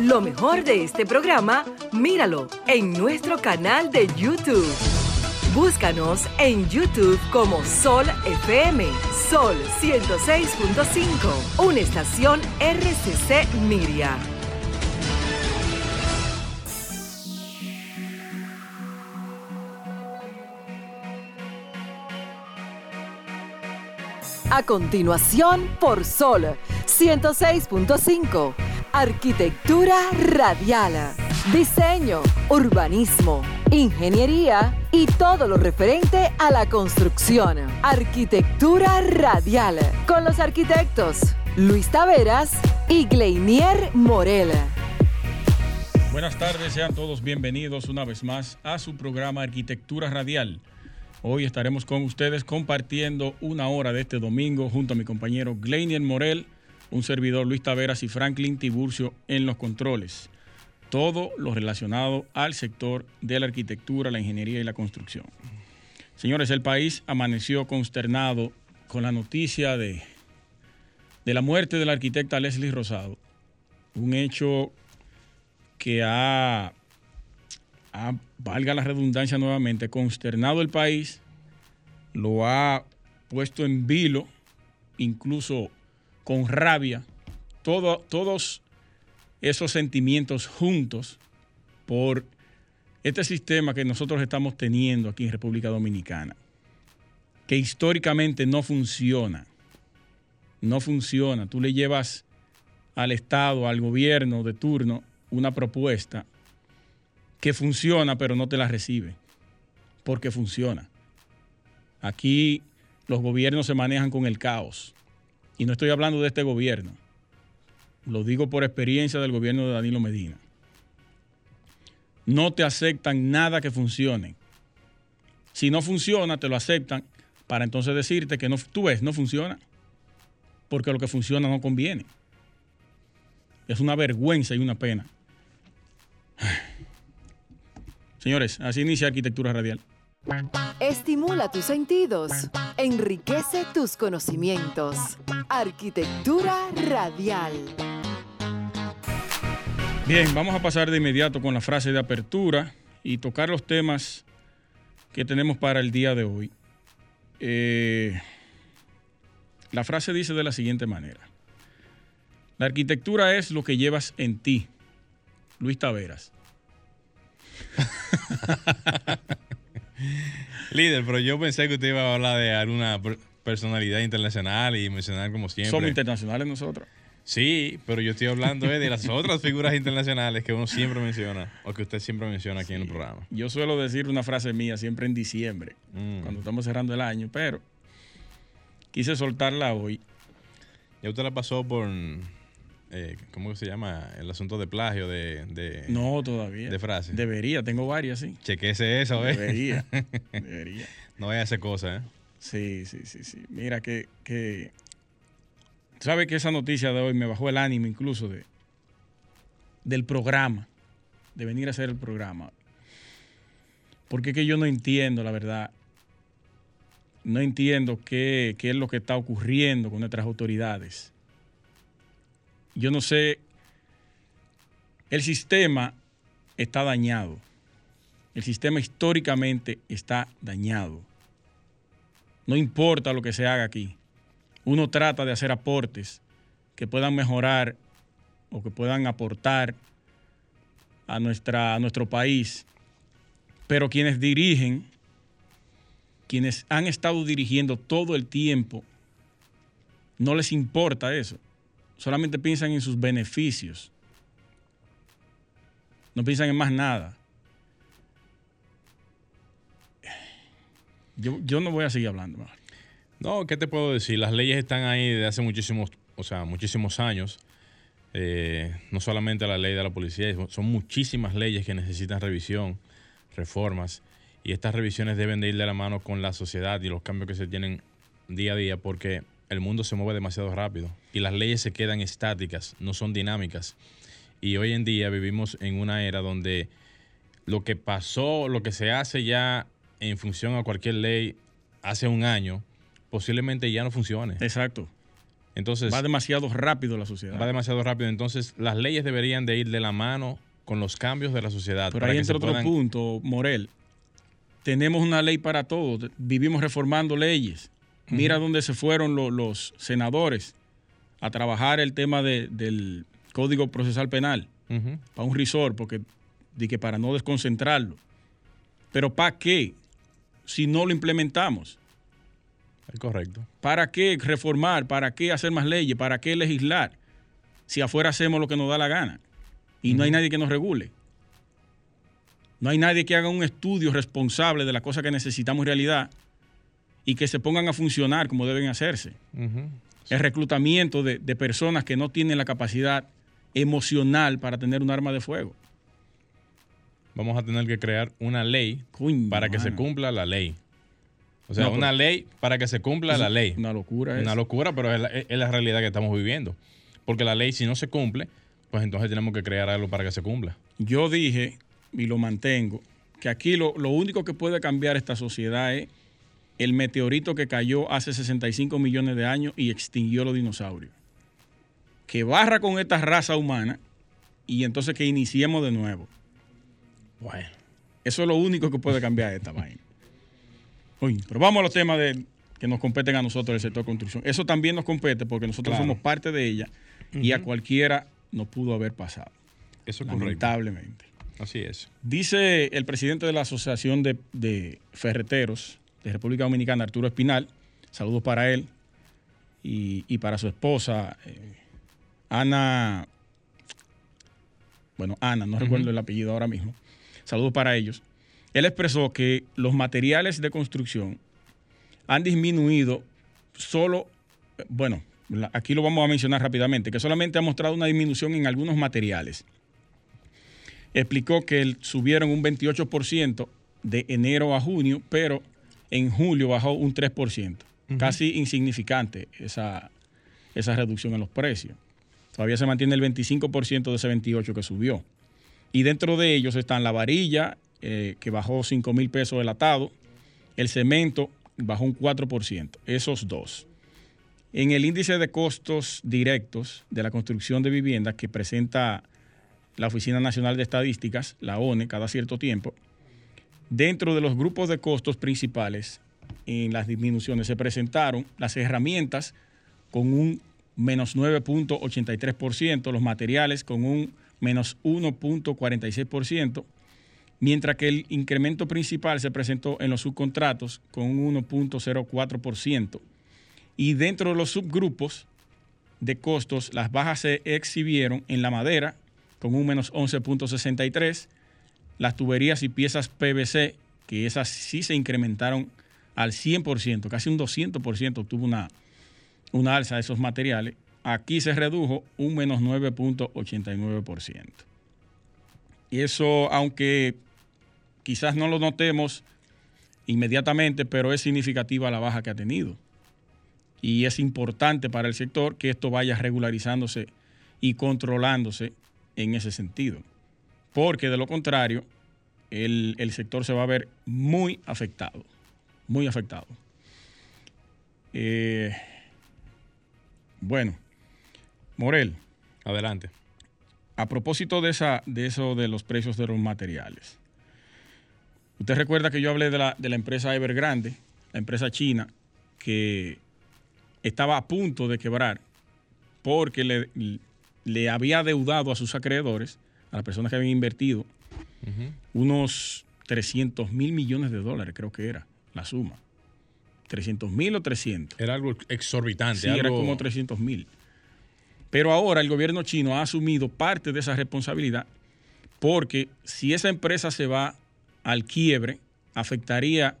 Lo mejor de este programa, míralo en nuestro canal de YouTube. Búscanos en YouTube como Sol FM, Sol 106.5, una estación RCC Miria. A continuación, por Sol 106.5, Arquitectura Radial, Diseño, Urbanismo, Ingeniería y todo lo referente a la construcción. Arquitectura Radial, con los arquitectos Luis Taveras y Gleinier Morel. Buenas tardes, sean todos bienvenidos una vez más a su programa Arquitectura Radial Hoy estaremos con ustedes compartiendo una hora de este domingo junto a mi compañero Gleinier Morel, un servidor Luis Taveras y Franklin Tiburcio en los controles. Todo lo relacionado al sector de la arquitectura, la ingeniería y la construcción. Señores, el país amaneció consternado con la noticia de, de la muerte de la arquitecta Leslie Rosado. Un hecho que ha valga la redundancia nuevamente, consternado el país, lo ha puesto en vilo, incluso con rabia, todos esos sentimientos juntos por este sistema que nosotros estamos teniendo aquí en República Dominicana, que históricamente no funciona, no funciona. Tú le llevas al Estado, al gobierno de turno, una propuesta que funciona, pero no te la recibe, porque funciona. Aquí los gobiernos se manejan con el caos. Y no estoy hablando de este gobierno. Lo digo por experiencia del gobierno de Danilo Medina. No te aceptan nada que funcione. Si no funciona, te lo aceptan para entonces decirte que no, tú ves, no funciona. Porque lo que funciona no conviene. Es una vergüenza y una pena. Señores, así inicia Arquitectura Radial. Estimula tus sentidos, enriquece tus conocimientos. Arquitectura Radial. Bien, vamos a pasar de inmediato con la frase de apertura y tocar los temas que tenemos para el día de hoy. Eh, la frase dice de la siguiente manera. La arquitectura es lo que llevas en ti. Luis Taveras. Líder, pero yo pensé que usted iba a hablar de alguna personalidad internacional y mencionar como siempre. Somos internacionales nosotros. Sí, pero yo estoy hablando de las otras figuras internacionales que uno siempre menciona o que usted siempre menciona aquí en el programa. Yo suelo decir una frase mía siempre en diciembre, mm. cuando estamos cerrando el año, pero quise soltarla hoy. Ya usted la pasó por eh, ¿cómo se llama? El asunto de plagio de, No, todavía. De frases. Debería, tengo varias, sí. Chequese eso, ¿eh? Debería, debería. No vaya a hacer cosas, ¿eh? Sí, sí, sí, sí. Mira que, que... ¿Sabe que esa noticia de hoy me bajó el ánimo incluso de, del programa? De venir a hacer el programa. Porque es que yo no entiendo, la verdad. No entiendo qué, qué es lo que está ocurriendo con nuestras autoridades yo no sé, el sistema está dañado. El sistema históricamente está dañado. No importa lo que se haga aquí. Uno trata de hacer aportes que puedan mejorar o que puedan aportar a, nuestra, nuestro país. Pero quienes dirigen, quienes han estado dirigiendo todo el tiempo, no les importa eso solamente piensan en sus beneficios. No piensan en más nada. Yo, no voy a seguir hablando. No, ¿qué te puedo decir? Las leyes están ahí desde hace muchísimos, o sea, muchísimos años. Eh, no solamente la ley de la policía, son muchísimas leyes que necesitan revisión, reformas, y estas revisiones deben de ir de la mano con la sociedad y los cambios que se tienen día a día, porque el mundo se mueve demasiado rápido y las leyes se quedan estáticas, no son dinámicas. Y hoy en día vivimos en una era donde lo que pasó, lo que se hace ya en función a cualquier ley hace un año, posiblemente ya no funcione. Exacto. Entonces, va demasiado rápido la sociedad. Va demasiado rápido. Entonces, las leyes deberían de ir de la mano con los cambios de la sociedad. Pero ahí entra otro punto, Morel. Tenemos una ley para todos. Vivimos reformando leyes. Mira dónde se fueron los senadores a trabajar el tema del Código Procesal Penal para un risor, porque di que para no desconcentrarlo. Pero ¿para qué? Si no lo implementamos. Es correcto. ¿Para qué reformar? ¿Para qué hacer más leyes? ¿Para qué legislar? Si afuera hacemos lo que nos da la gana y no hay nadie que nos regule. No hay nadie que haga un estudio responsable de las cosas que necesitamos en realidad y que se pongan a funcionar como deben hacerse. El reclutamiento de, personas que no tienen la capacidad emocional para tener un arma de fuego. Vamos a tener que crear una ley para que se cumpla la ley. O sea, una ley para que se cumpla la ley. Una locura. Una locura, pero es la, es la, realidad que estamos viviendo. Porque la ley, si no se cumple, pues entonces tenemos que crear algo para que se cumpla. Yo dije, y lo mantengo, que aquí lo, lo único que puede cambiar esta sociedad es el meteorito que cayó hace 65 millones de años y extinguió los dinosaurios. Que barra con esta raza humana y entonces que iniciemos de nuevo. Bueno, eso es lo único que puede cambiar esta vaina pero vamos a los temas de, que nos competen a nosotros el sector de construcción. Eso también nos compete porque nosotros somos parte de ella y a cualquiera nos pudo haber pasado. Eso es lamentablemente. Así es. Dice el presidente de la Asociación de, Ferreteros de República Dominicana, Arturo Espinal, saludos para él y, para su esposa, eh, Ana, bueno, Ana, no recuerdo el apellido ahora mismo. Saludos para ellos. Él expresó que los materiales de construcción han disminuido solo, bueno, aquí lo vamos a mencionar rápidamente, que solamente ha mostrado una disminución en algunos materiales. Explicó que subieron un 28% de enero a junio, pero en julio bajó un 3%. Casi insignificante esa, esa reducción en los precios. Todavía se mantiene el 25% de ese 28% que subió. Y dentro de ellos están la varilla, eh, que bajó 5 mil pesos el atado. El cemento bajó un 4%. Esos dos. En el índice de costos directos de la construcción de viviendas que presenta la Oficina Nacional de Estadísticas, la ONE, cada cierto tiempo, dentro de los grupos de costos principales en las disminuciones se presentaron las herramientas con un menos 9.83%, los materiales con un menos 1.46%, mientras que el incremento principal se presentó en los subcontratos con un 1.04%. Y dentro de los subgrupos de costos, las bajas se exhibieron en la madera con un menos 11.63%, las tuberías y piezas PVC, que esas sí se incrementaron al 100%, casi un 200% tuvo una, una alza de esos materiales. Aquí se redujo un menos 9.89%. Y eso, aunque quizás no lo notemos inmediatamente, pero es significativa la baja que ha tenido. Y es importante para el sector que esto vaya regularizándose y controlándose en ese sentido. Porque de lo contrario, el, sector se va a ver muy afectado, muy afectado. Eh, bueno, Morel. Adelante. A propósito de, esa, de eso de los precios de los materiales. Usted recuerda que yo hablé de la, empresa Evergrande, la empresa china, que estaba a punto de quebrar porque le, le había deudado a sus acreedores, a las personas que habían invertido, unos 300 mil millones de dólares, creo que era la suma. 300 mil o 300. Era algo exorbitante. Sí, era como 300 mil. Pero ahora el gobierno chino ha asumido parte de esa responsabilidad porque si esa empresa se va al quiebre afectaría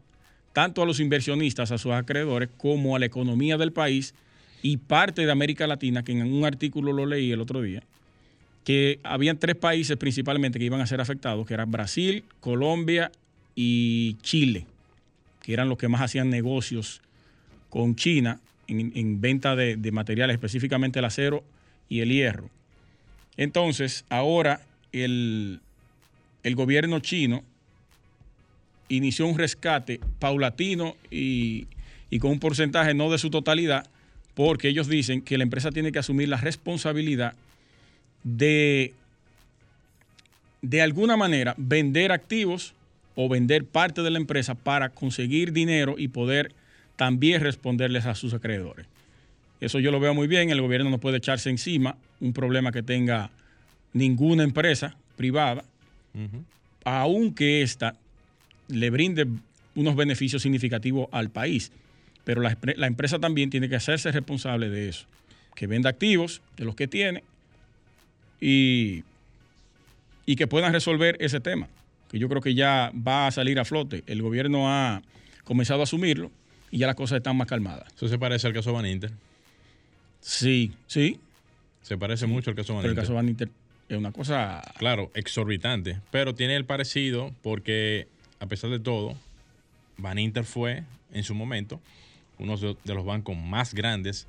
tanto a los inversionistas, a sus acreedores, como a la economía del país y parte de América Latina, que en un artículo lo leí el otro día, que habían tres países principalmente que iban a ser afectados, que eran Brasil, Colombia y Chile, que eran los que más hacían negocios con China en, venta de, materiales, específicamente el acero y el hierro. Entonces, ahora el, el gobierno chino inició un rescate paulatino y, con un porcentaje no de su totalidad, porque ellos dicen que la empresa tiene que asumir la responsabilidad de, de alguna manera, vender activos o vender parte de la empresa para conseguir dinero y poder también responderles a sus acreedores. Eso yo lo veo muy bien, el gobierno no puede echarse encima un problema que tenga ninguna empresa privada, aunque ésta le brinde unos beneficios significativos al país. Pero la, la, empresa también tiene que hacerse responsable de eso, que venda activos de los que tiene y, y que puedan resolver ese tema, que yo creo que ya va a salir a flote. El gobierno ha comenzado a asumirlo y ya las cosas están más calmadas. Eso se parece al caso Van Inter. Sí, sí. Se parece mucho al caso Van Inter. el caso Van Inter es una cosa... Claro, exorbitante, pero tiene el parecido porque a pesar de todo, Van Inter fue en su momento uno de los bancos más grandes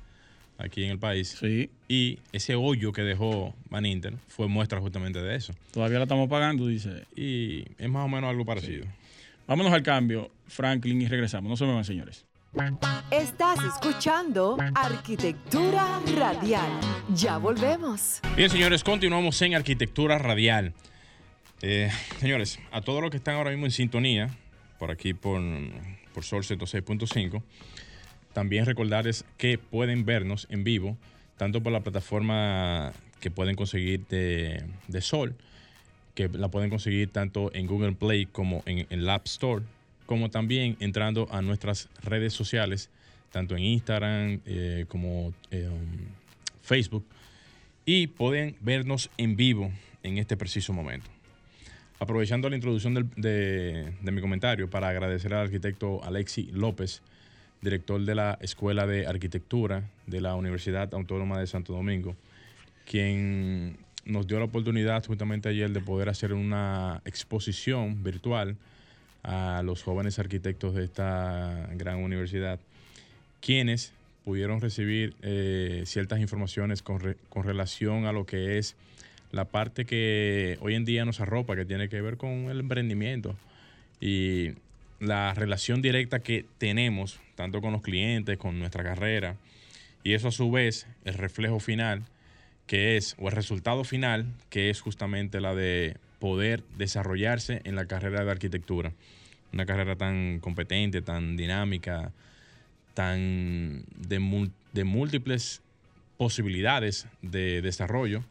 aquí en el país. Sí. Y ese hoyo que dejó Van Inter fue muestra justamente de eso. Todavía la estamos pagando, dice. Y es más o menos algo parecido. Vámonos al cambio, Franklin, y regresamos. No se me señores. Estás escuchando Arquitectura Radial. Ya volvemos. Bien, señores, continuamos en Arquitectura Radial. Eh, señores, a todos los que están ahora mismo en sintonía, por aquí por, por Sol 106.5, también recordarles que pueden vernos en vivo, tanto por la plataforma que pueden conseguir de, Sol, que la pueden conseguir tanto en Google Play como en el App Store, como también entrando a nuestras redes sociales, tanto en Instagram eh, como eh, Facebook, y pueden vernos en vivo en este preciso momento. Aprovechando la introducción de, de mi comentario para agradecer al arquitecto Alexi López, director de la Escuela de Arquitectura de la Universidad Autónoma de Santo Domingo, quien nos dio la oportunidad justamente ayer de poder hacer una exposición virtual a los jóvenes arquitectos de esta gran universidad, quienes pudieron recibir eh, ciertas informaciones con, con relación a lo que es la parte que hoy en día nos arropa, que tiene que ver con el emprendimiento. Y la relación directa que tenemos tanto con los clientes, con nuestra carrera, y eso a su vez el reflejo final, que es, o el resultado final, que es justamente la de poder desarrollarse en la carrera de arquitectura. Una carrera tan competente, tan dinámica, tan de, de múltiples posibilidades de desarrollo,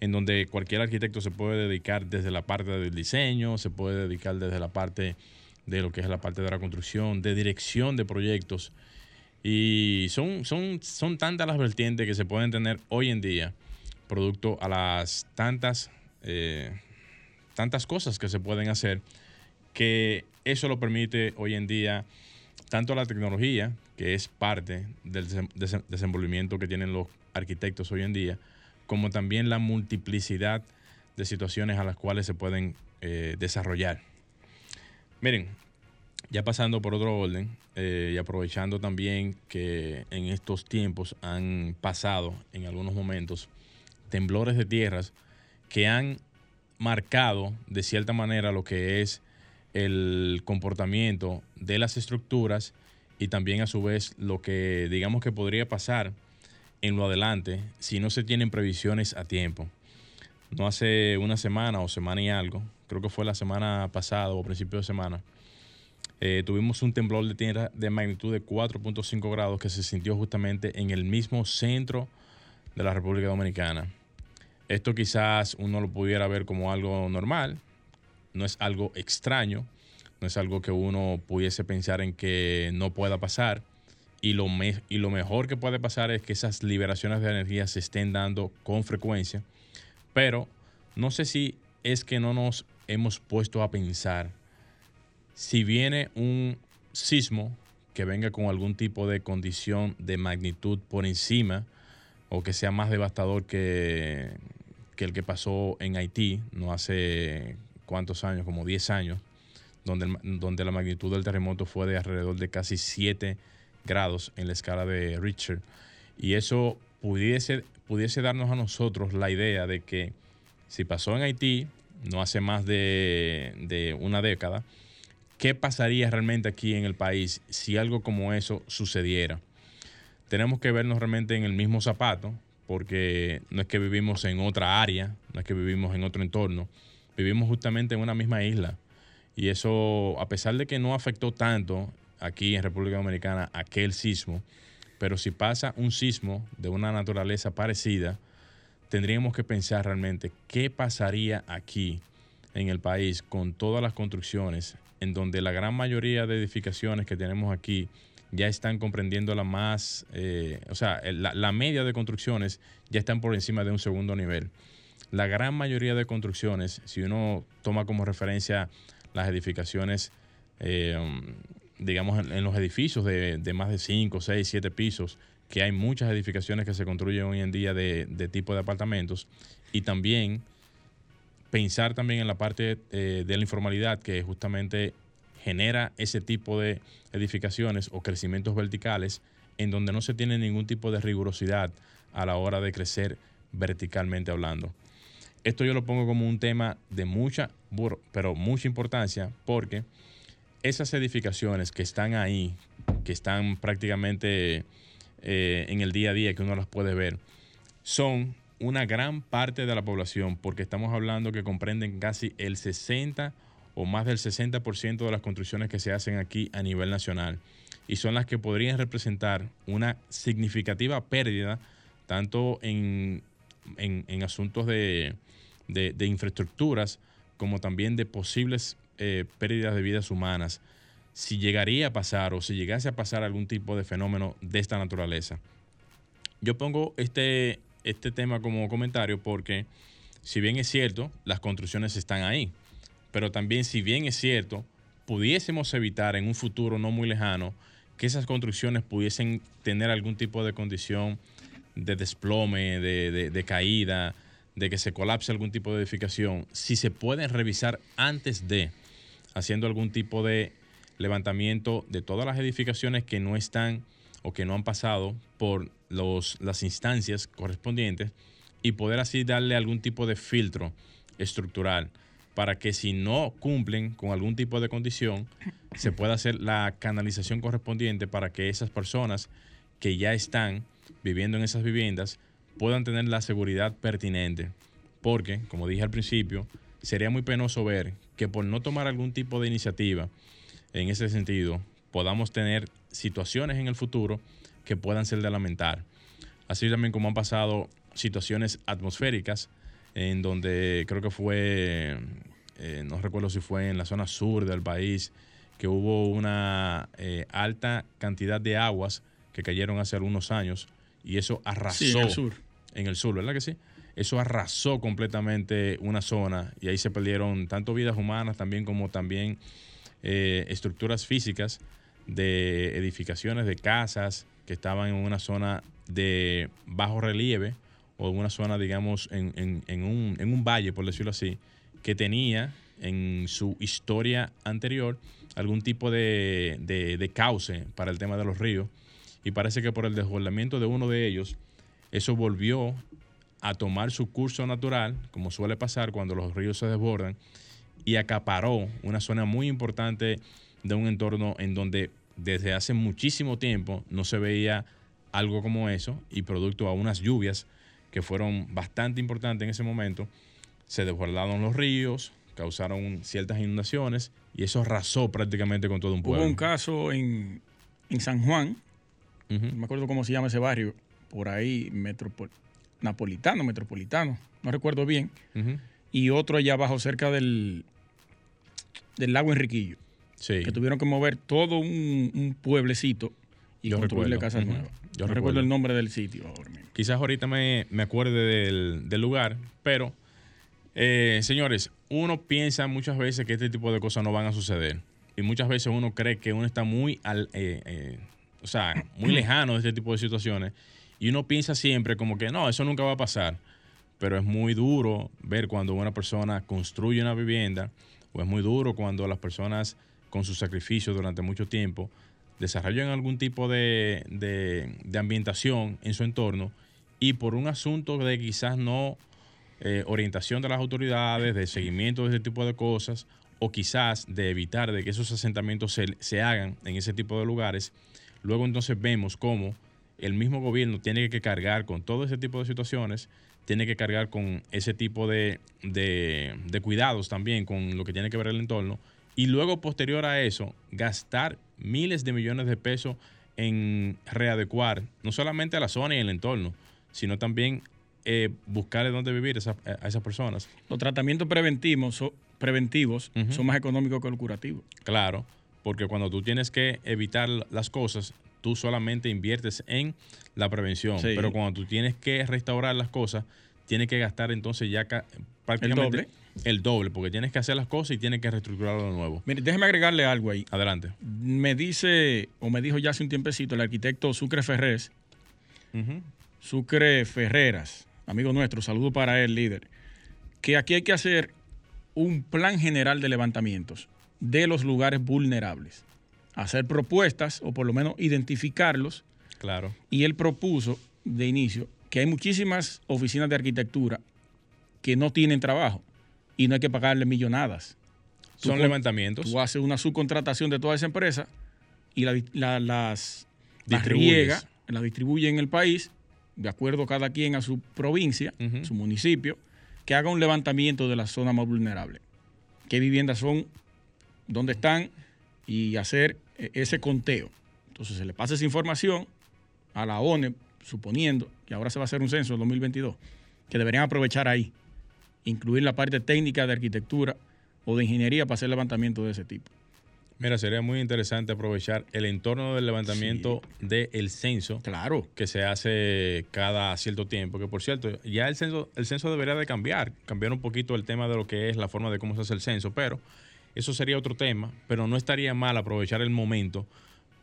en donde cualquier arquitecto se puede dedicar desde la parte del diseño, se puede dedicar desde la parte de lo que es la parte de la construcción, de dirección de proyectos. Y son, son, son tantas las vertientes que se pueden tener hoy en día, producto a las tantas, eh, tantas cosas que se pueden hacer, que eso lo permite hoy en día tanto la tecnología, que es parte del desenvolvimiento que tienen los arquitectos hoy en día, como también la multiplicidad de situaciones a las cuales se pueden eh, desarrollar. Miren, ya pasando por otro orden eh, y aprovechando también que en estos tiempos han pasado en algunos momentos temblores de tierras que han marcado de cierta manera lo que es el comportamiento de las estructuras y también a su vez lo que digamos que podría pasar en lo adelante si no se tienen previsiones a tiempo. No hace una semana o semana y algo, creo que fue la semana pasada o principio de semana, eh, tuvimos un temblor de tierra de magnitud de 4.5 grados que se sintió justamente en el mismo centro de la República Dominicana. Esto quizás uno lo pudiera ver como algo normal, no es algo extraño, no es algo que uno pudiese pensar en que no pueda pasar. Y lo, y lo mejor que puede pasar es que esas liberaciones de energía se estén dando con frecuencia. Pero no sé si es que no nos hemos puesto a pensar si viene un sismo que venga con algún tipo de condición de magnitud por encima o que sea más devastador que, que el que pasó en Haití, no hace cuántos años, como 10 años, donde, donde la magnitud del terremoto fue de alrededor de casi 7 grados en la escala de Richter. Y eso pudiese, pudiese darnos a nosotros la idea de que si pasó en Haití, no hace más de, una década, ¿qué pasaría realmente aquí en el país si algo como eso sucediera? tenemos que vernos realmente en el mismo zapato, porque no es que vivimos en otra área, no es que vivimos en otro entorno, vivimos justamente en una misma isla. Y eso, a pesar de que no afectó tanto aquí en República Dominicana aquel sismo, pero si pasa un sismo de una naturaleza parecida, tendríamos que pensar realmente qué pasaría aquí en el país con todas las construcciones, en donde la gran mayoría de edificaciones que tenemos aquí ya están comprendiendo la más, eh, o sea, la, media de construcciones ya están por encima de un segundo nivel. La gran mayoría de construcciones, si uno toma como referencia las edificaciones, eh, digamos, en, los edificios de, más de 5, 6, 7 pisos, que hay muchas edificaciones que se construyen hoy en día de, tipo de apartamentos, y también pensar también en la parte eh, de la informalidad que justamente genera ese tipo de edificaciones o crecimientos verticales en donde no se tiene ningún tipo de rigurosidad a la hora de crecer verticalmente hablando. Esto yo lo pongo como un tema de mucha, pero mucha importancia porque esas edificaciones que están ahí, que están prácticamente eh, en el día a día, que uno las puede ver, son una gran parte de la población porque estamos hablando que comprenden casi el 60 o más del 60% de las construcciones que se hacen aquí a nivel nacional y son las que podrían representar una significativa pérdida tanto en, asuntos de, infraestructuras como también de posibles eh, pérdidas de vidas humanas si llegaría a pasar o si llegase a pasar algún tipo de fenómeno de esta naturaleza. Yo pongo este, este tema como comentario porque si bien es cierto, las construcciones están ahí, pero también si bien es cierto, pudiésemos evitar en un futuro no muy lejano que esas construcciones pudiesen tener algún tipo de condición de desplome, de, caída, de que se colapse algún tipo de edificación, si se pueden revisar antes de, haciendo algún tipo de levantamiento de todas las edificaciones que no están o que no han pasado por los, las instancias correspondientes y poder así darle algún tipo de filtro estructural para que si no cumplen con algún tipo de condición, se pueda hacer la canalización correspondiente para que esas personas que ya están viviendo en esas viviendas puedan tener la seguridad pertinente. Porque, como dije al principio, sería muy penoso ver que por no tomar algún tipo de iniciativa en ese sentido, podamos tener situaciones en el futuro que puedan ser de lamentar. Así también como han pasado situaciones atmosféricas en donde creo que fue, eh, no recuerdo si fue en la zona sur del país, que hubo una eh, alta cantidad de aguas que cayeron hace algunos años y eso arrasó. en el sur. En el sur, ¿verdad que sí? Eso arrasó completamente una zona y ahí se perdieron tanto vidas humanas también como también eh, estructuras físicas de edificaciones, de casas que estaban en una zona de bajo relieve o en una zona, digamos, en, un, en un valle, por decirlo así, que tenía en su historia anterior algún tipo de, de, cauce para el tema de los ríos. Y parece que por el desbordamiento de uno de ellos, eso volvió a tomar su curso natural, como suele pasar cuando los ríos se desbordan, y acaparó una zona muy importante de un entorno en donde desde hace muchísimo tiempo no se veía algo como eso y producto a unas lluvias que fueron bastante importantes en ese momento, se desbordaron los ríos, causaron ciertas inundaciones y eso arrasó prácticamente con todo un pueblo. Hubo un caso en, San Juan, no me acuerdo cómo se llama ese barrio, por ahí, napolitano, metropolitano, no recuerdo bien, y otro allá abajo cerca del, del lago Enriquillo, que tuvieron que mover todo un, pueblecito y construirle casas nuevas. Yo no recuerdo. el nombre del sitio ahora mismo. Quizás ahorita me, acuerde del, lugar, pero eh, señores, uno piensa muchas veces que este tipo de cosas no van a suceder. Y muchas veces uno cree que uno está muy, al, eh, eh, o sea, muy lejano de este tipo de situaciones. Y uno piensa siempre como que no, eso nunca va a pasar. Pero es muy duro ver cuando una persona construye una vivienda, o es muy duro cuando las personas con su sacrificio durante mucho tiempo desarrollan algún tipo de, de, ambientación en su entorno y por un asunto de quizás no eh, orientación de las autoridades, de seguimiento de ese tipo de cosas, o quizás de evitar de que esos asentamientos se, se hagan en ese tipo de lugares, luego entonces vemos cómo el mismo gobierno tiene que cargar con todo ese tipo de situaciones, tiene que cargar con ese tipo de, de, de cuidados también, con lo que tiene que ver el entorno, y luego posterior a eso, gastar miles de millones de pesos en readecuar no solamente a la zona y el entorno, sino también eh, buscarle dónde vivir a esas personas. Los tratamientos preventivos, preventivos son más económicos que los curativos. Claro, porque cuando tú tienes que evitar las cosas, tú solamente inviertes en la prevención, pero cuando tú tienes que restaurar las cosas, tienes que gastar entonces ya prácticamente el doble. el doble, porque tienes que hacer las cosas y tienes que reestructurarlo de nuevo. Mire, déjeme agregarle algo ahí. Adelante. Me dice, o me dijo ya hace un tiempecito, el arquitecto Sucre Ferrés, Sucre Ferreras, amigo nuestro, saludo para él, líder, que aquí hay que hacer un plan general de levantamientos de los lugares vulnerables. Hacer propuestas o por lo menos identificarlos. Claro. Y él propuso de inicio que hay muchísimas oficinas de arquitectura que no tienen trabajo y no hay que pagarle millonadas. Son levantamientos. Tú haces una subcontratación de toda esa empresa y la, las, las riega, las distribuye en el país de acuerdo cada quien a su provincia, su municipio, que haga un levantamiento de las zonas más vulnerables. ¿Qué viviendas son? ¿Dónde están? Y hacer ese conteo. Entonces se le pasa esa información a la ONE, suponiendo que ahora se va a hacer un censo en 2022, que deberían aprovechar ahí, incluir la parte técnica de arquitectura o de ingeniería para hacer levantamiento de ese tipo. Mira, sería muy interesante aprovechar el entorno del levantamiento del censo. Claro. Que se hace cada cierto tiempo. Que por cierto, ya el censo, el censo debería de cambiar. Cambiar un poquito el tema de lo que es la forma de cómo se hace el censo. Pero eso sería otro tema. Pero no estaría mal aprovechar el momento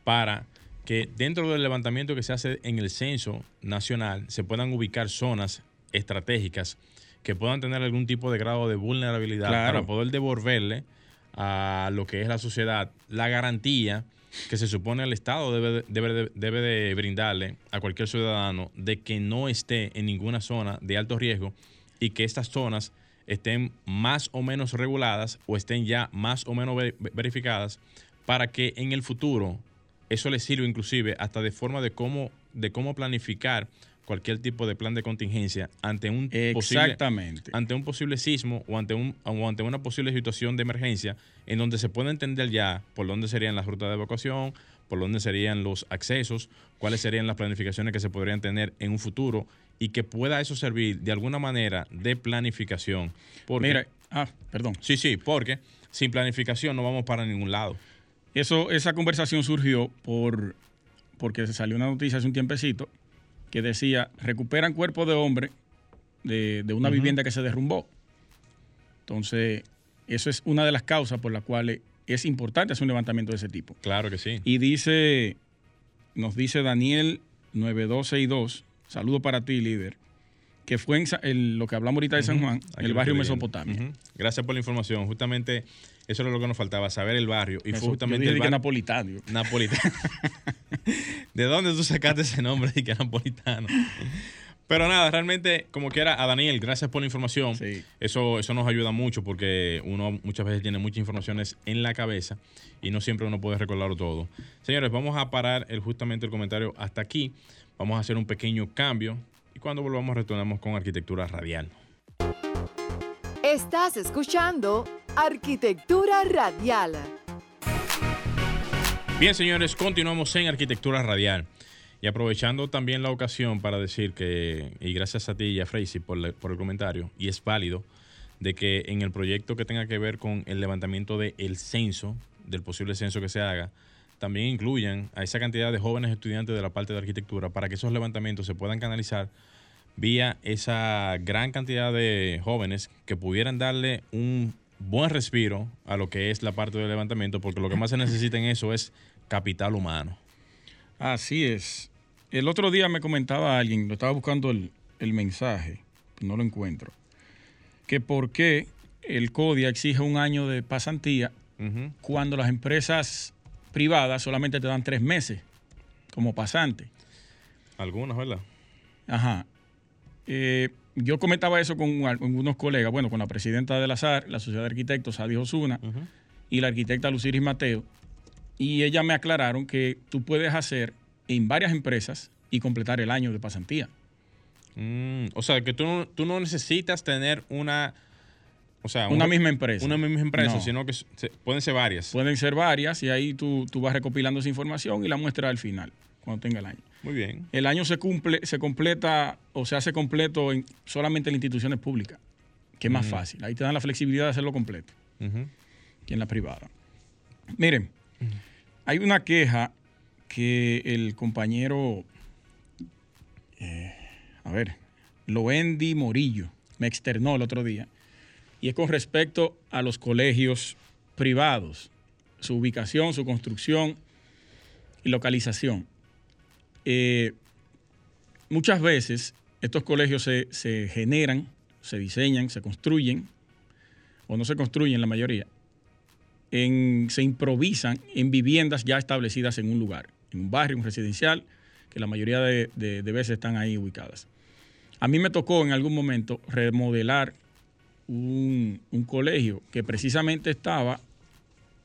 para que dentro del levantamiento que se hace en el censo nacional se puedan ubicar zonas estratégicas que puedan tener algún tipo de grado de vulnerabilidad para poder devolverle a lo que es la sociedad la garantía que se supone el Estado debe, debe, debe de brindarle a cualquier ciudadano de que no esté en ninguna zona de alto riesgo y que estas zonas estén más o menos reguladas o estén ya más o menos verificadas para que en el futuro eso le sirva inclusive hasta de forma de cómo, de cómo planificar cualquier tipo de plan de contingencia ante un posible ante un posible sismo o ante un o ante una posible situación de emergencia en donde se puede entender ya por dónde serían las rutas de evacuación, por dónde serían los accesos, cuáles serían las planificaciones que se podrían tener en un futuro y que pueda eso servir de alguna manera de planificación. Porque, Mira, ah, perdón. Sí, sí, porque sin planificación no vamos para ningún lado. Eso, esa conversación surgió por porque se salió una noticia hace un tiempecito que decía, recuperan cuerpo de hombre de, una vivienda que se derrumbó. Entonces, eso es una de las causas por las cuales es importante hacer un levantamiento de ese tipo. Claro que sí. Y dice, nos dice Daniel 9262, saludo para ti, líder, que fue en lo que hablamos ahorita de San Juan, el barrio Mesopotamia. Gracias por la información. Justamente eso era lo que nos faltaba, saber el barrio. Y fue justamente el barrio. napolitano. Napolitano. ¿De dónde tú sacaste ese nombre de que napolitano? Pero nada, realmente, como quiera, a Daniel, gracias por la información. Eso, eso nos ayuda mucho porque uno muchas veces tiene muchas informaciones en la cabeza y no siempre uno puede recordarlo todo. Señores, vamos a parar el, justamente el comentario hasta aquí. Vamos a hacer un pequeño cambio y cuando volvamos retornamos con arquitectura radial. Estás escuchando Arquitectura Radial. Bien, señores, continuamos en Arquitectura Radial. Y aprovechando también la ocasión para decir que, y gracias a ti y a Freisy por, por, el comentario, y es válido, de que en el proyecto que tenga que ver con el levantamiento del censo, del posible censo que se haga, también incluyan a esa cantidad de jóvenes estudiantes de la parte de arquitectura para que esos levantamientos se puedan canalizar vía esa gran cantidad de jóvenes que pudieran darle un buen respiro a lo que es la parte del levantamiento, porque lo que más se necesita en eso es capital humano. Así es. El otro día me comentaba alguien, lo estaba buscando el, mensaje, no lo encuentro, que por qué el CODIA exige un año de pasantía cuando las empresas privadas solamente te dan tres meses como pasante. Algunas, ¿verdad? Ajá. Eh, yo comentaba eso con algunos colegas, bueno, con la presidenta de la SAR, la Sociedad de Arquitectos, Adi Osuna, y la arquitecta Luciris Mateo, y ellas me aclararon que tú puedes hacer en varias empresas y completar el año de pasantía. Mm, o sea, que tú tú no necesitas tener una... O sea, una misma empresa. Una misma empresa, sino que pueden ser varias. Pueden ser varias y ahí tú, tú vas recopilando esa información y la muestra al final, cuando tenga el año. Muy bien. El año se cumple, se completa o se hace completo en, solamente en instituciones públicas, que es más fácil. Ahí te dan la flexibilidad de hacerlo completo que en la privada. Miren, hay una queja que el compañero, eh, a ver, Loendi Morillo me externó el otro día, y es con respecto a los colegios privados, su ubicación, su construcción y localización. Eh, muchas veces estos colegios se, se generan, se diseñan, se construyen, o no se construyen la mayoría, se improvisan en viviendas ya establecidas en un lugar, en un barrio, un residencial, que la mayoría de, veces están ahí ubicadas. A mí me tocó en algún momento remodelar un, colegio que precisamente estaba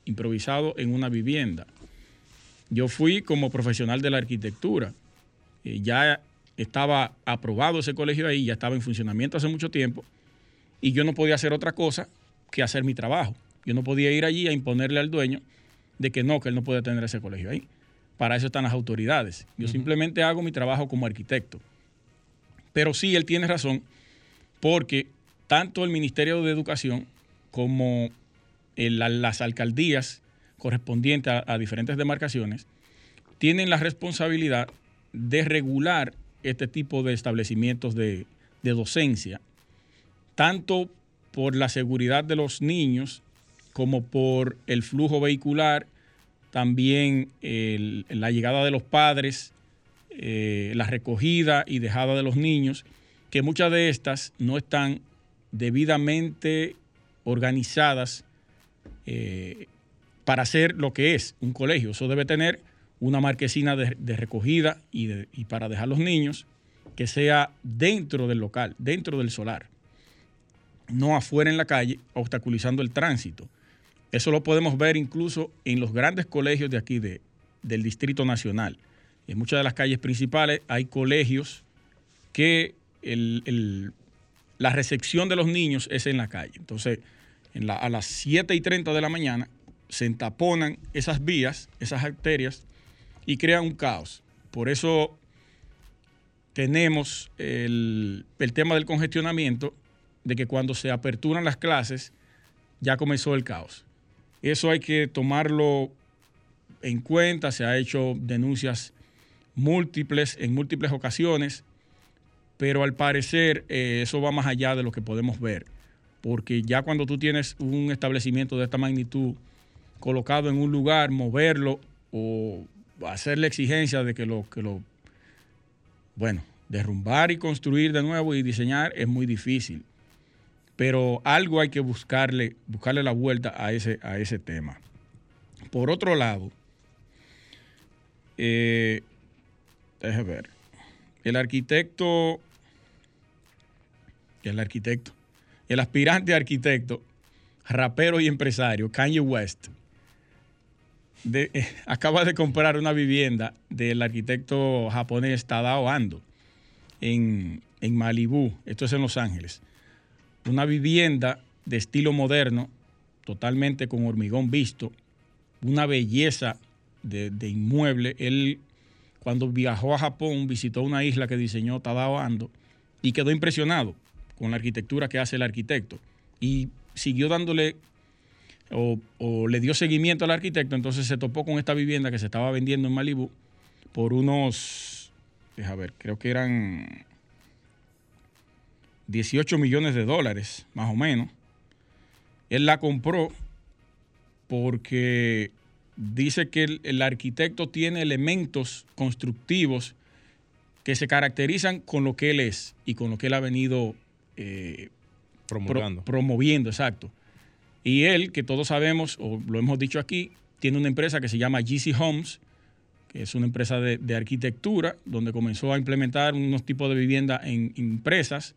improvisado en una vivienda. Yo fui como profesional de la arquitectura. Eh, ya estaba aprobado ese colegio ahí, ya estaba en funcionamiento hace mucho tiempo, y yo no podía hacer otra cosa que hacer mi trabajo. Yo no podía ir allí a imponerle al dueño de que no, que él no puede tener ese colegio ahí. Para eso están las autoridades. Yo simplemente hago mi trabajo como arquitecto. Pero sí, él tiene razón, porque tanto el Ministerio de Educación como las alcaldías correspondientes a, diferentes demarcaciones tienen la responsabilidad de regular este tipo de establecimientos de, de docencia, tanto por la seguridad de los niños como por el flujo vehicular, también la llegada de los padres, eh, la recogida y dejada de los niños, que muchas de estas no están debidamente organizadas eh, para hacer lo que es un colegio. Eso debe tener una marquesina de, recogida y, y para dejar los niños que sea dentro del local, dentro del solar, no afuera en la calle, obstaculizando el tránsito. Eso lo podemos ver incluso en los grandes colegios de aquí de, del Distrito Nacional. En muchas de las calles principales hay colegios que la recepción de los niños es en la calle. Entonces, a las 7 y 30 de la mañana se entaponan esas vías, esas arterias, y crean un caos. Por eso tenemos el, el tema del congestionamiento, de que cuando se aperturan las clases, ya comenzó el caos. Eso hay que tomarlo en cuenta, se ha hecho denuncias múltiples en múltiples ocasiones, pero al parecer eh, eso va más allá de lo que podemos ver, porque ya cuando tú tienes un establecimiento de esta magnitud colocado en un lugar, moverlo o hacerle exigencia de que lo, que lo, bueno, derrumbar y construir de nuevo y diseñar es muy difícil pero algo hay que buscarle, buscarle la vuelta a ese, a ese tema. Por otro lado, eh, déjeme ver, el arquitecto, el arquitecto, el aspirante arquitecto, rapero y empresario, Kanye West, acaba de comprar una vivienda del arquitecto japonés Tadao Ando en, en Malibú, esto es en Los Ángeles una vivienda de estilo moderno, totalmente con hormigón visto, una belleza de, inmueble. Él, cuando viajó a Japón, visitó una isla que diseñó Tadao Ando y quedó impresionado con la arquitectura que hace el arquitecto. Y siguió dándole o, le dio seguimiento al arquitecto, entonces se topó con esta vivienda que se estaba vendiendo en Malibu por unos, déjame ver, creo que eran 18 millones de dólares, más o menos. Él la compró porque dice que el, arquitecto tiene elementos constructivos que se caracterizan con lo que él es y con lo que él ha venido eh, promoviendo, exacto. Y él, que todos sabemos, o lo hemos dicho aquí, tiene una empresa que se llama GC Homes, que es una empresa de, arquitectura, donde comenzó a implementar unos tipos de vivienda en empresas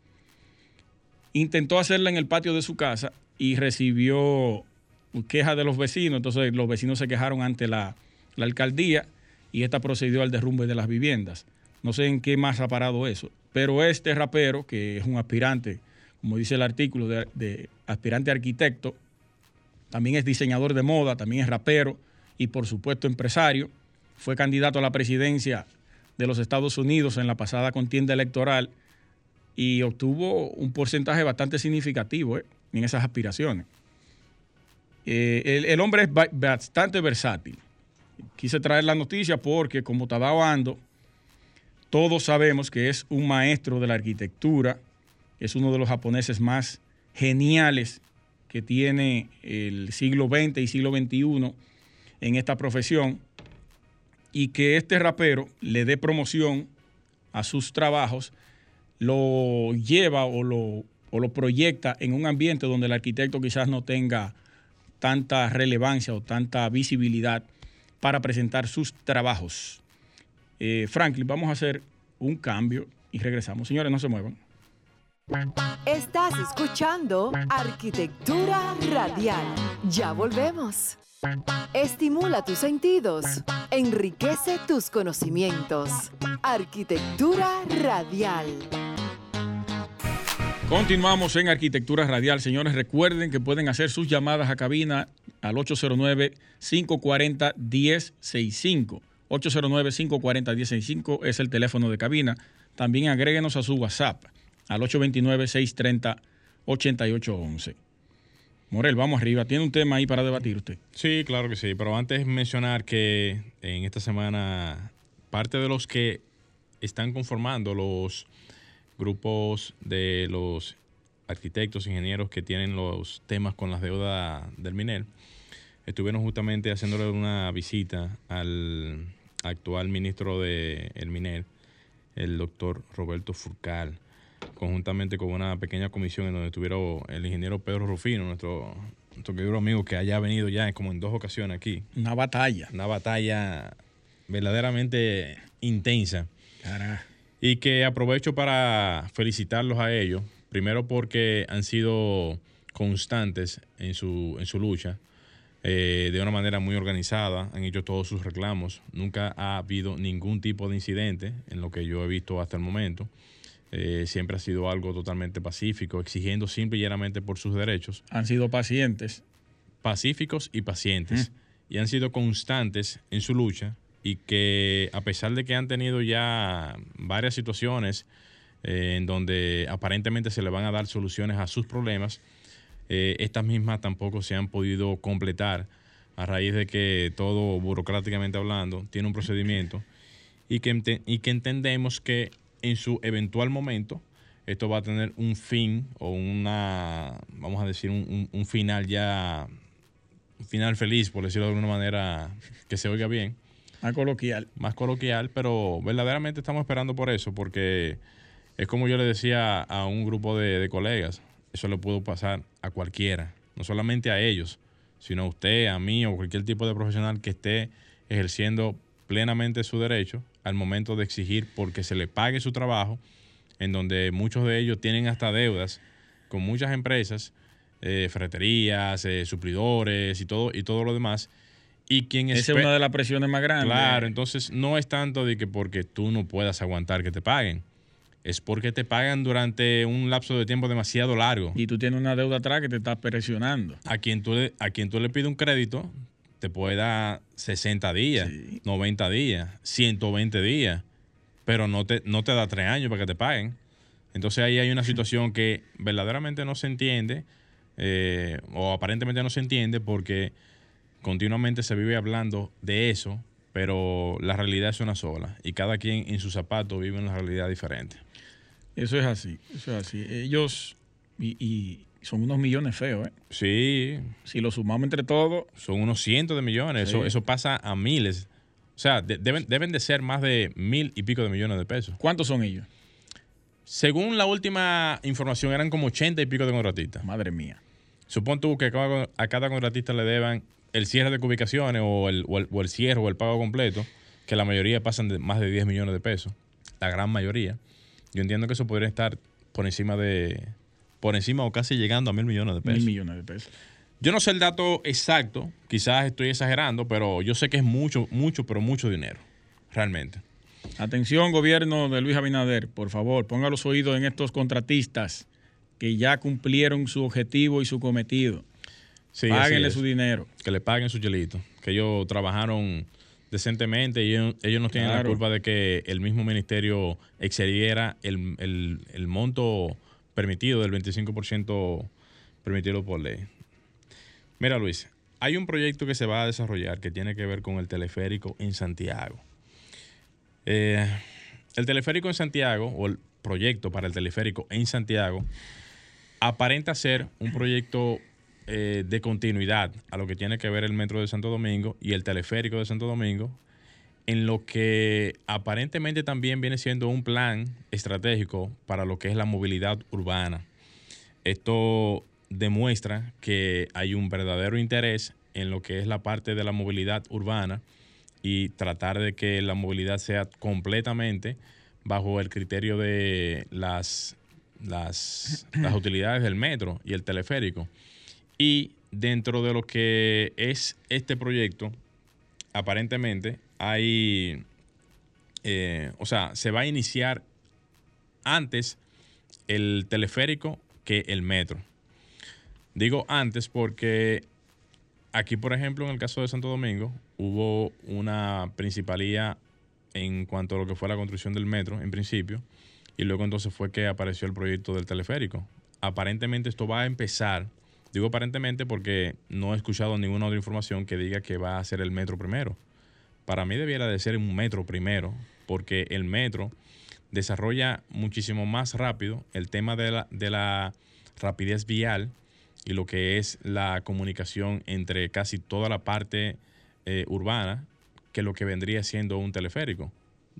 intentó hacerla en el patio de su casa y recibió quejas de los vecinos. Entonces los vecinos se quejaron ante la, alcaldía y esta procedió al derrumbe de las viviendas. No sé en qué más ha parado eso. Pero este rapero, que es un aspirante, como dice el artículo, de, de aspirante arquitecto, también es diseñador de moda, también es rapero y por supuesto empresario. Fue candidato a la presidencia de los Estados Unidos en la pasada contienda electoral y obtuvo un porcentaje bastante significativo eh, en esas aspiraciones. Eh, el, hombre es bastante versátil. Quise traer la noticia porque, como Tadao Ando, todos sabemos que es un maestro de la arquitectura, es uno de los japoneses más geniales que tiene el siglo XX y siglo XXI en esta profesión y que este rapero le dé promoción a sus trabajos, lo lleva o lo, o lo proyecta en un ambiente donde el arquitecto quizás no tenga tanta relevancia o tanta visibilidad para presentar sus trabajos. Eh, Franklin, vamos a hacer un cambio y regresamos. Señores, no se muevan. Estás escuchando Arquitectura Radial. Ya volvemos. Estimula tus sentidos, enriquece tus conocimientos. Arquitectura Radial. Continuamos en Arquitectura Radial. Señores, recuerden que pueden hacer sus llamadas a cabina al 809-540-1065. 809-540-1065 es el teléfono de cabina. También agréguenos a su WhatsApp al 829-630-8811. Morel, vamos arriba. ¿Tiene un tema ahí para debatir usted? Sí, claro que sí. Pero antes mencionar que en esta semana parte de los que están conformando los grupos de los arquitectos, ingenieros que tienen los temas con las deudas del MINER, estuvieron justamente haciéndole una visita al actual ministro del de MINER, el doctor Roberto Furcal conjuntamente con una pequeña comisión en donde estuvieron el ingeniero Pedro Rufino, nuestro, nuestro querido amigo que haya venido ya como en dos ocasiones aquí. Una batalla. Una batalla verdaderamente intensa. Y que aprovecho para felicitarlos a ellos, primero porque han sido constantes en su, en su lucha, eh, de una manera muy organizada, han hecho todos sus reclamos, nunca ha habido ningún tipo de incidente en lo que yo he visto hasta el momento. Eh, siempre ha sido algo totalmente pacífico, exigiendo simple y llanamente por sus derechos. Han sido pacientes. Pacíficos y pacientes. Y han sido constantes en su lucha y que a pesar de que han tenido ya varias situaciones eh, en donde aparentemente se le van a dar soluciones a sus problemas, eh, estas mismas tampoco se han podido completar a raíz de que todo burocráticamente hablando tiene un procedimiento y que, y que entendemos que en su eventual momento, esto va a tener un fin o una, vamos a decir, un, final ya, un final feliz, por decirlo de alguna manera, que se oiga bien. Más coloquial. Más coloquial, pero verdaderamente estamos esperando por eso, porque es como yo le decía a un grupo de, colegas, eso le puede pasar a cualquiera, no solamente a ellos, sino a usted, a mí o cualquier tipo de profesional que esté ejerciendo plenamente su derecho al momento de exigir porque se le pague su trabajo, en donde muchos de ellos tienen hasta deudas con muchas empresas, eh, ferreterías, eh, suplidores y todo, y todo lo demás. Y quien es una de las presiones más grandes. Claro, entonces no es tanto de que porque tú no puedas aguantar que te paguen. Es porque te pagan durante un lapso de tiempo demasiado largo. Y tú tienes una deuda atrás que te está presionando. A quien tú le, a quien tú le pides un crédito, te puede dar 60 días, 90 días, 120 días, pero no te, no te da tres años para que te paguen. Entonces ahí hay una situación que verdaderamente no se entiende, eh, o aparentemente no se entiende, porque continuamente se vive hablando de eso, pero la realidad es una sola, y cada quien en su zapato vive una realidad diferente. Eso es así, eso es así. Ellos, y son unos millones feos, ¿eh? Sí. Si lo sumamos entre todos. Son unos cientos de millones. Eso, eso pasa a miles. O sea, deben, deben de ser más de mil y pico de millones de pesos. ¿Cuántos son ellos? Según la última información, eran como ochenta y pico de contratistas. Madre mía. Supón tú que a cada contratista le deban el cierre de ubicaciones o el, o el, cierre o el pago completo, que la mayoría pasan de más de 10 millones de pesos. La gran mayoría. Yo entiendo que eso podría estar por encima de, por encima o casi llegando a mil millones de pesos. Mil millones de pesos. Yo no sé el dato exacto, quizás estoy exagerando, pero yo sé que es mucho, mucho, pero mucho dinero, realmente. Atención, gobierno de Luis Abinader, por favor, ponga los oídos en estos contratistas que ya cumplieron su objetivo y su cometido. Sí, Páguenle su dinero. Que le paguen su chelito. Que ellos trabajaron decentemente y ellos, no tienen la culpa de que el mismo ministerio excediera el, el monto permitido del 25% permitido por ley. Mira, Luis, hay un proyecto que se va a desarrollar que tiene que ver con el teleférico en Santiago. Eh, el teleférico en Santiago, o el proyecto para el teleférico en Santiago, aparenta ser un proyecto eh, de continuidad a lo que tiene que ver el metro de Santo Domingo y el teleférico de Santo Domingo, en lo que aparentemente también viene siendo un plan estratégico para lo que es la movilidad urbana. Esto demuestra que hay un verdadero interés en lo que es la parte de la movilidad urbana y tratar de que la movilidad sea completamente bajo el criterio de las, las, las utilidades del metro y el teleférico. Y dentro de lo que es este proyecto, aparentemente hay, eh, o sea, se va a iniciar antes el teleférico que el metro. Digo antes porque aquí, por ejemplo, en el caso de Santo Domingo, hubo una principalía en cuanto a lo que fue la construcción del metro, en principio, y luego entonces fue que apareció el proyecto del teleférico. Aparentemente esto va a empezar, digo aparentemente porque no he escuchado ninguna otra información que diga que va a ser el metro primero. Para mí debiera de ser un metro primero, porque el metro desarrolla muchísimo más rápido el tema de la, de la rapidez vial, y lo que es la comunicación entre casi toda la parte eh, urbana que lo que vendría siendo un teleférico.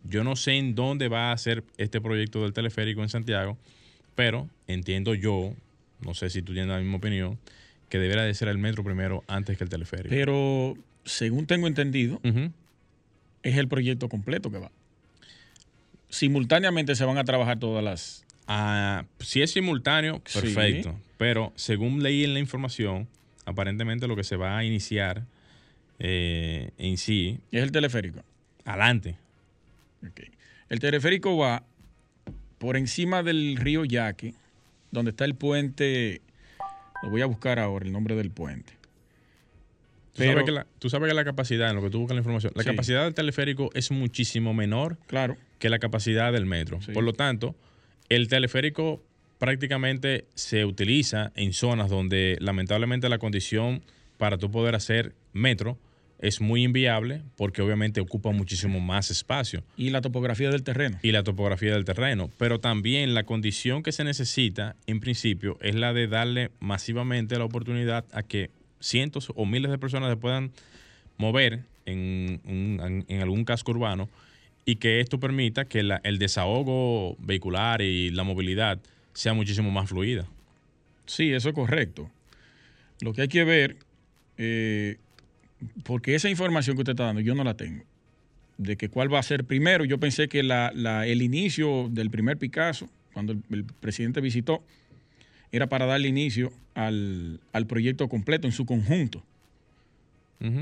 Yo no sé en dónde va a ser este proyecto del teleférico en Santiago, pero entiendo yo, no sé si tú tienes la misma opinión, que debería de ser el metro primero antes que el teleférico. Pero según tengo entendido, es el proyecto completo que va. Simultáneamente se van a trabajar todas las, Ah, si es simultáneo, perfecto. Pero según leí en la información, aparentemente lo que se va a iniciar eh, en sí. Es el teleférico. Adelante. El teleférico va por encima del río Yaque, donde está el puente. Lo voy a buscar ahora, el nombre del puente. Tú, sabes que la, tú, sabes que la, capacidad, en lo que tú buscas la información, la capacidad del teleférico es muchísimo menor claro. que la capacidad del metro. Por lo tanto, el teleférico prácticamente se utiliza en zonas donde lamentablemente la condición para tú poder hacer metro es muy inviable porque obviamente ocupa muchísimo más espacio. Y la topografía del terreno. Y la topografía del terreno. Pero también la condición que se necesita, en principio, es la de darle masivamente la oportunidad a que cientos o miles de personas se puedan mover en, en algún casco urbano y que esto permita que el desahogo vehicular y la movilidad sea muchísimo más fluida. Sí, eso es correcto. Lo que hay que ver, eh, porque esa información que usted está dando, yo no la tengo, de que cuál va a ser primero. Yo pensé que el inicio del primer Picasso, cuando el, presidente visitó, era para darle inicio al, proyecto completo en su conjunto.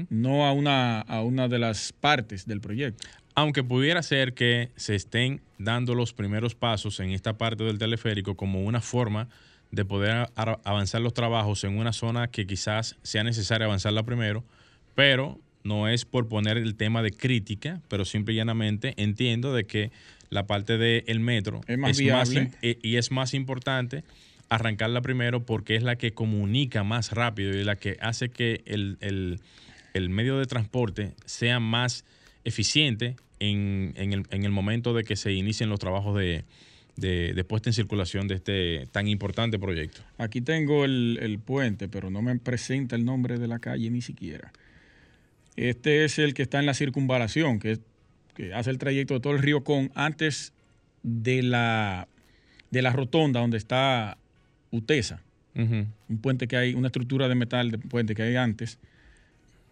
no a una, a una de las partes del proyecto. Aunque pudiera ser que se estén dando los primeros pasos en esta parte del teleférico como una forma de poder avanzar los trabajos en una zona que quizás sea necesario avanzarla primero, pero no es por poner el tema de crítica, pero simple y llanamente entiendo de que la parte del metro es más, viable. E, y es más importante arrancarla primero porque es la que comunica más rápido y la que hace que el, el medio de transporte sea más eficiente en, el, momento de que se inicien los trabajos de, puesta en circulación de este tan importante proyecto. Aquí tengo el, puente, pero no me presenta el nombre de la calle ni siquiera. Este es el que está en la circunvalación, que, hace el trayecto de todo el río Con antes de la, de la rotonda donde está Utesa. Un puente que hay, una estructura de metal de puente que hay antes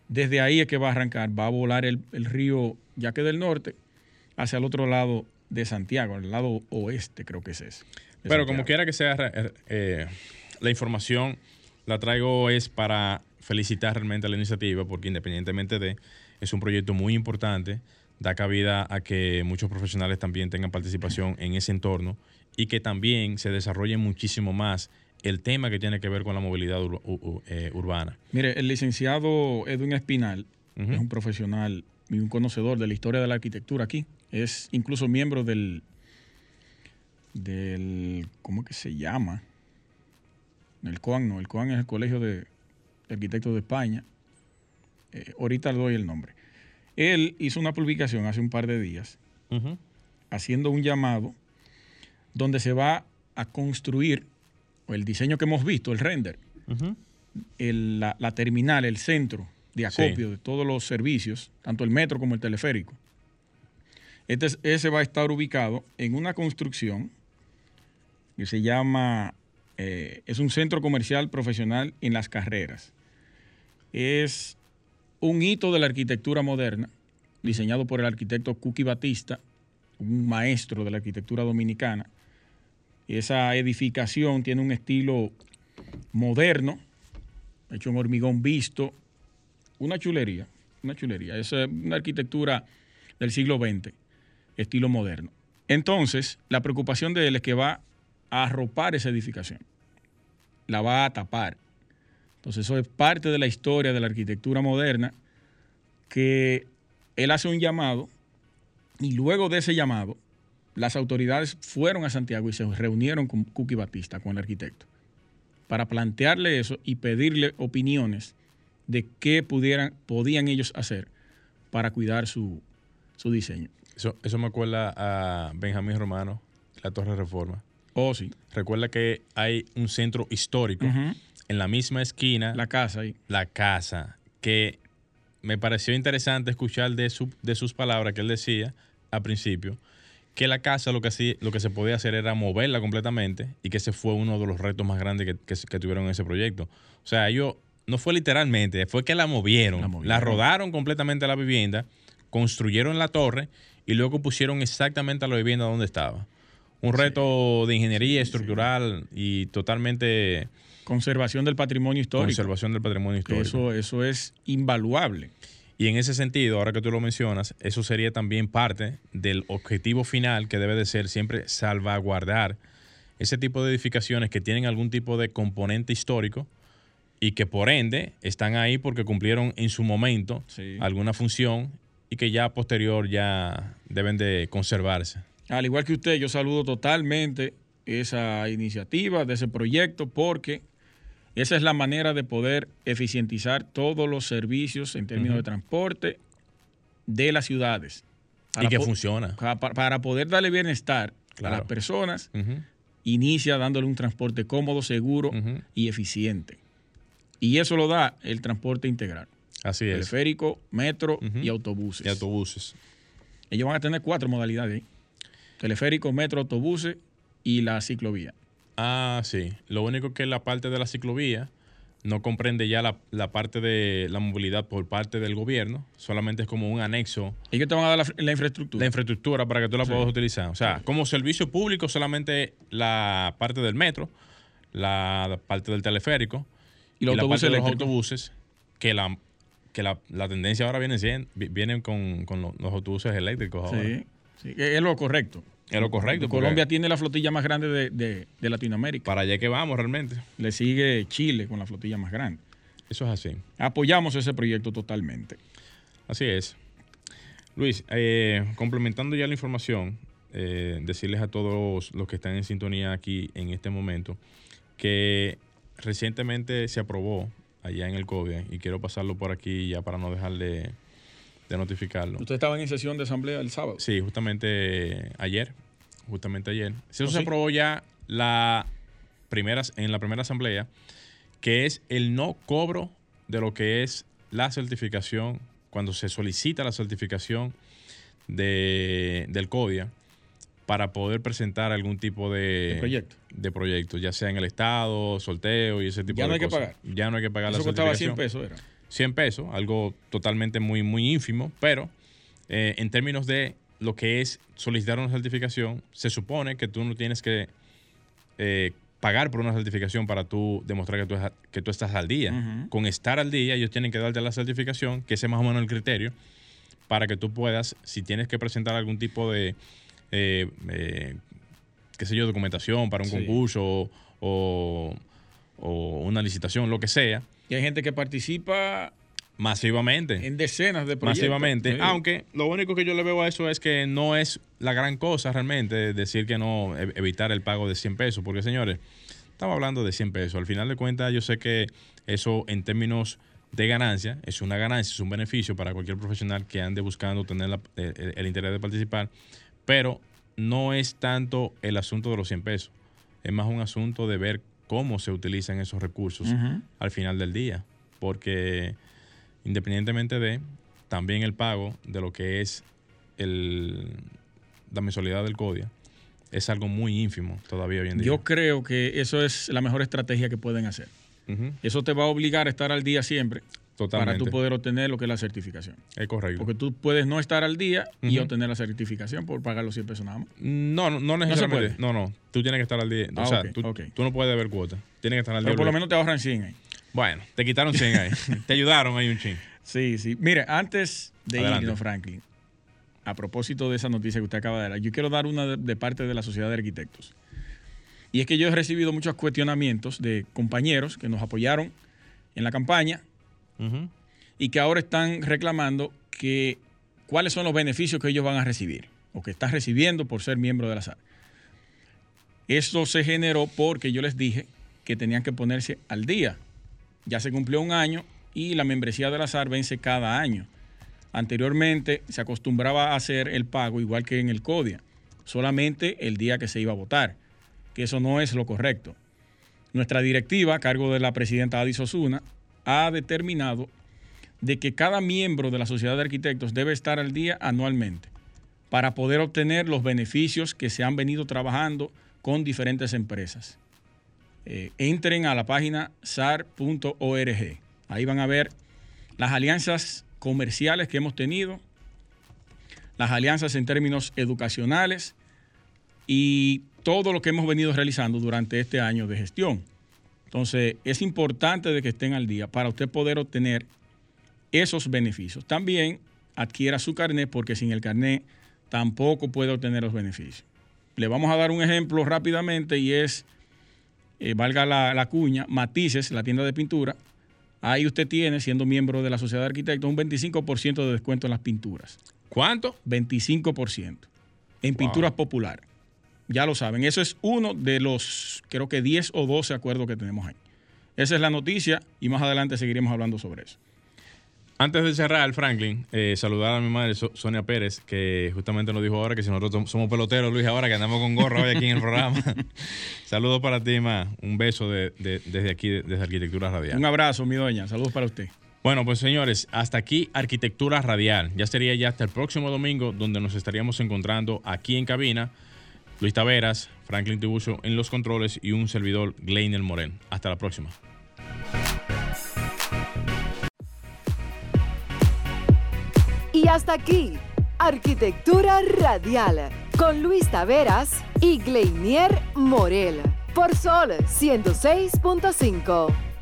desde ahí es que va a arrancar, va a volar el, río Yaque del Norte hacia el otro lado de Santiago, el lado oeste creo que es ese. Pero como quiera que sea, eh, eh, la información la traigo es para felicitar realmente a la iniciativa, porque independientemente de, es un proyecto muy importante da cabida a que muchos profesionales también tengan participación en ese entorno y que también se desarrolle muchísimo más el tema que tiene que ver con la movilidad eh, urbana. Mire, el licenciado Edwin Espinal es un profesional y un conocedor de la historia de la arquitectura aquí. Es incluso miembro del, del ¿cómo que se llama? El COAN, no, el COAN es el Colegio de Arquitectos de España. Eh, ahorita le doy el nombre. Él hizo una publicación hace un par de días haciendo un llamado donde se va a construir el diseño que hemos visto, el render, la, terminal, el centro de acopio de todos los servicios, tanto el metro como el teleférico. Este, ese va a estar ubicado en una construcción que se llama, eh, es un centro comercial profesional en las carreras. Es un hito de la arquitectura moderna, diseñado por el arquitecto Cookie Batista, un maestro de la arquitectura dominicana. Esa edificación tiene un estilo moderno, hecho en hormigón visto, una chulería, una chulería. Es una arquitectura del siglo XX, estilo moderno. Entonces, la preocupación de él es que va a arropar esa edificación, la va a tapar. Entonces, eso es parte de la historia de la arquitectura moderna que él hace un llamado y luego de ese llamado, las autoridades fueron a Santiago y se reunieron con Cookie Batista, con el arquitecto, para plantearle eso y pedirle opiniones de qué pudieran, podían ellos hacer para cuidar su, diseño. Eso, eso me acuerda a Benjamín Romano, la Torre Reforma. Oh, sí. Recuerda que hay un centro histórico en la misma esquina. La casa ahí. La casa, que me pareció interesante escuchar de, su, de sus palabras que él decía al principio, que la casa lo que, lo que se podía hacer era moverla completamente y que ese fue uno de los retos más grandes que, que tuvieron en ese proyecto. O sea, ellos no fue literalmente, fue que la movieron, la, rodaron completamente la vivienda, construyeron la torre y luego pusieron exactamente a la vivienda donde estaba. Un reto de ingeniería estructural y totalmente... Conservación del patrimonio histórico. Conservación del patrimonio histórico. Eso, eso es invaluable. Y en ese sentido, ahora que tú lo mencionas, eso sería también parte del objetivo final que debe de ser siempre salvaguardar ese tipo de edificaciones que tienen algún tipo de componente histórico, y que por ende están ahí porque cumplieron en su momento alguna función y que ya posterior ya deben de conservarse. Al igual que usted, yo saludo totalmente esa iniciativa, de ese proyecto, porque esa es la manera de poder eficientizar todos los servicios en términos de transporte de las ciudades. y que funciona. Para, poder darle bienestar a las personas, inicia dándole un transporte cómodo, seguro y eficiente. Y eso lo da el transporte integral. Así es. Teleférico, metro y autobuses. Y autobuses. Ellos van a tener cuatro modalidades. Teleférico, metro, autobuses y la ciclovía. Ah, sí. Lo único que la parte de la ciclovía no comprende ya la, parte de la movilidad por parte del gobierno, solamente es como un anexo. ¿Y qué te van a dar la, infraestructura? La infraestructura para que tú la puedas utilizar. O sea, como servicio público solamente la parte del metro, la parte del teleférico y los, autobuses, los autobuses, que la que la, tendencia ahora viene siendo, vienen con, los, autobuses eléctricos ahora. Sí, sí, es lo correcto. Es lo correcto. Colombia tiene la flotilla más grande de, Latinoamérica. Para allá que vamos realmente. Le sigue Chile con la flotilla más grande. Eso es así. Apoyamos ese proyecto totalmente. Así es. Luis, eh, complementando ya la información, eh, decirles a todos los que están en sintonía aquí en este momento que recientemente se aprobó allá en el CODIA y quiero pasarlo por aquí ya para no dejarle de notificarlo. ¿Usted estaba en sesión de asamblea el sábado? Sí, justamente ayer. Justamente ayer. Eso ¿Oh, se aprobó ya la primera, en la primera asamblea, que es el no cobro de lo que es la certificación, cuando se solicita la certificación de, del CODIA para poder presentar algún tipo de, proyecto. De proyecto, ya sea en el Estado, sorteo y ese tipo de cosas. Ya no hay que pagar. Ya no hay que pagar Eso la costaba 100 pesos, era. 100 pesos, algo totalmente muy, muy ínfimo, pero eh, en términos de lo que es solicitar una certificación, se supone que tú no tienes que eh, pagar por una certificación para tú demostrar que tú, que tú estás al día. Con estar al día, ellos tienen que darte la certificación, que ese es más o menos el criterio, para que tú puedas, si tienes que presentar algún tipo de, eh, eh, qué sé yo, documentación para un concurso o, una licitación, lo que sea. Y hay gente que participa masivamente. En decenas de proyectos. Masivamente. Aunque lo único que yo le veo a eso es que no es la gran cosa realmente decir que no, e, evitar el pago de 100 pesos. Porque, señores, estamos hablando de 100 pesos. Al final de cuentas, yo sé que eso en términos de ganancia es una ganancia, es un beneficio para cualquier profesional que ande buscando tener el, interés de participar. Pero no es tanto el asunto de los 100 pesos. Es más un asunto de ver cómo se utilizan esos recursos al final del día. Porque independientemente de también el pago de lo que es el, la mensualidad del CODIA, es algo muy ínfimo todavía hoy en día. Yo creo que eso es la mejor estrategia que pueden hacer. Eso te va a obligar a estar al día siempre. Para tú poder obtener lo que es la certificación. Es correcto. Porque tú puedes no estar al día y obtener la certificación por pagar los 100 pesos nada más. No, no, no necesariamente. No, no, Tú tienes que estar al día. o ah, sea, tú, no puedes ver cuota. Tienes que estar al día. Pero por lo menos te ahorran 100 ahí. Bueno, te quitaron 100 ahí. te ayudaron ahí un ching. Sí, sí. Mire, antes de irnos, Franklin, a propósito de esa noticia que usted acaba de dar, yo quiero dar una de, parte de la Sociedad de Arquitectos. Y es que yo he recibido muchos cuestionamientos de compañeros que nos apoyaron en la campaña y que ahora están reclamando que cuáles son los beneficios que ellos van a recibir o que están recibiendo por ser miembro de la SAR. Esto se generó porque yo les dije que tenían que ponerse al día. Ya se cumplió un año y la membresía de la SAR vence cada año. Anteriormente se acostumbraba a hacer el pago igual que en el CODIA, solamente el día que se iba a votar, que eso no es lo correcto. Nuestra directiva, a cargo de la presidenta Adis Osuna, ha determinado de que cada miembro de la sociedad de arquitectos debe estar al día anualmente para poder obtener los beneficios que se han venido trabajando con diferentes empresas. Eh, entren a la página sar.org. Ahí van a ver las alianzas comerciales que hemos tenido, las alianzas en términos educacionales y todo lo que hemos venido realizando durante este año de gestión. Entonces, es importante de que estén al día para usted poder obtener esos beneficios. También adquiera su carnet porque sin el carnet tampoco puede obtener los beneficios. Le vamos a dar un ejemplo rápidamente y es, eh, valga la, la cuña, Matices, la tienda de pintura, Ahí usted tiene, siendo miembro de la Sociedad de Arquitectos, un 25% de descuento en las pinturas. ¿Cuánto? 25% en pinturas populares. Ya lo saben, eso es uno de los, creo que 10 o 12 acuerdos que tenemos ahí. Esa es la noticia y más adelante seguiremos hablando sobre eso. Antes de cerrar, Franklin, eh, saludar a mi madre Sonia Pérez, que justamente nos dijo ahora que si nosotros somos peloteros, Luis, ahora que andamos con gorro hoy aquí en el programa. Saludos para ti, Ma. Un beso desde aquí, desde Arquitectura Radial. Un abrazo, mi doña. Saludos para usted. Bueno, pues señores, hasta aquí Arquitectura Radial. Ya sería ya hasta el próximo domingo, donde nos estaríamos encontrando aquí en cabina. Luis Taveras, Franklin Tibucho en los controles y un servidor, Gleiner Moren. Hasta la próxima. Y hasta aquí, Arquitectura Radial, con Luis Taveras y Gleinier Morel, por Sol 106.5.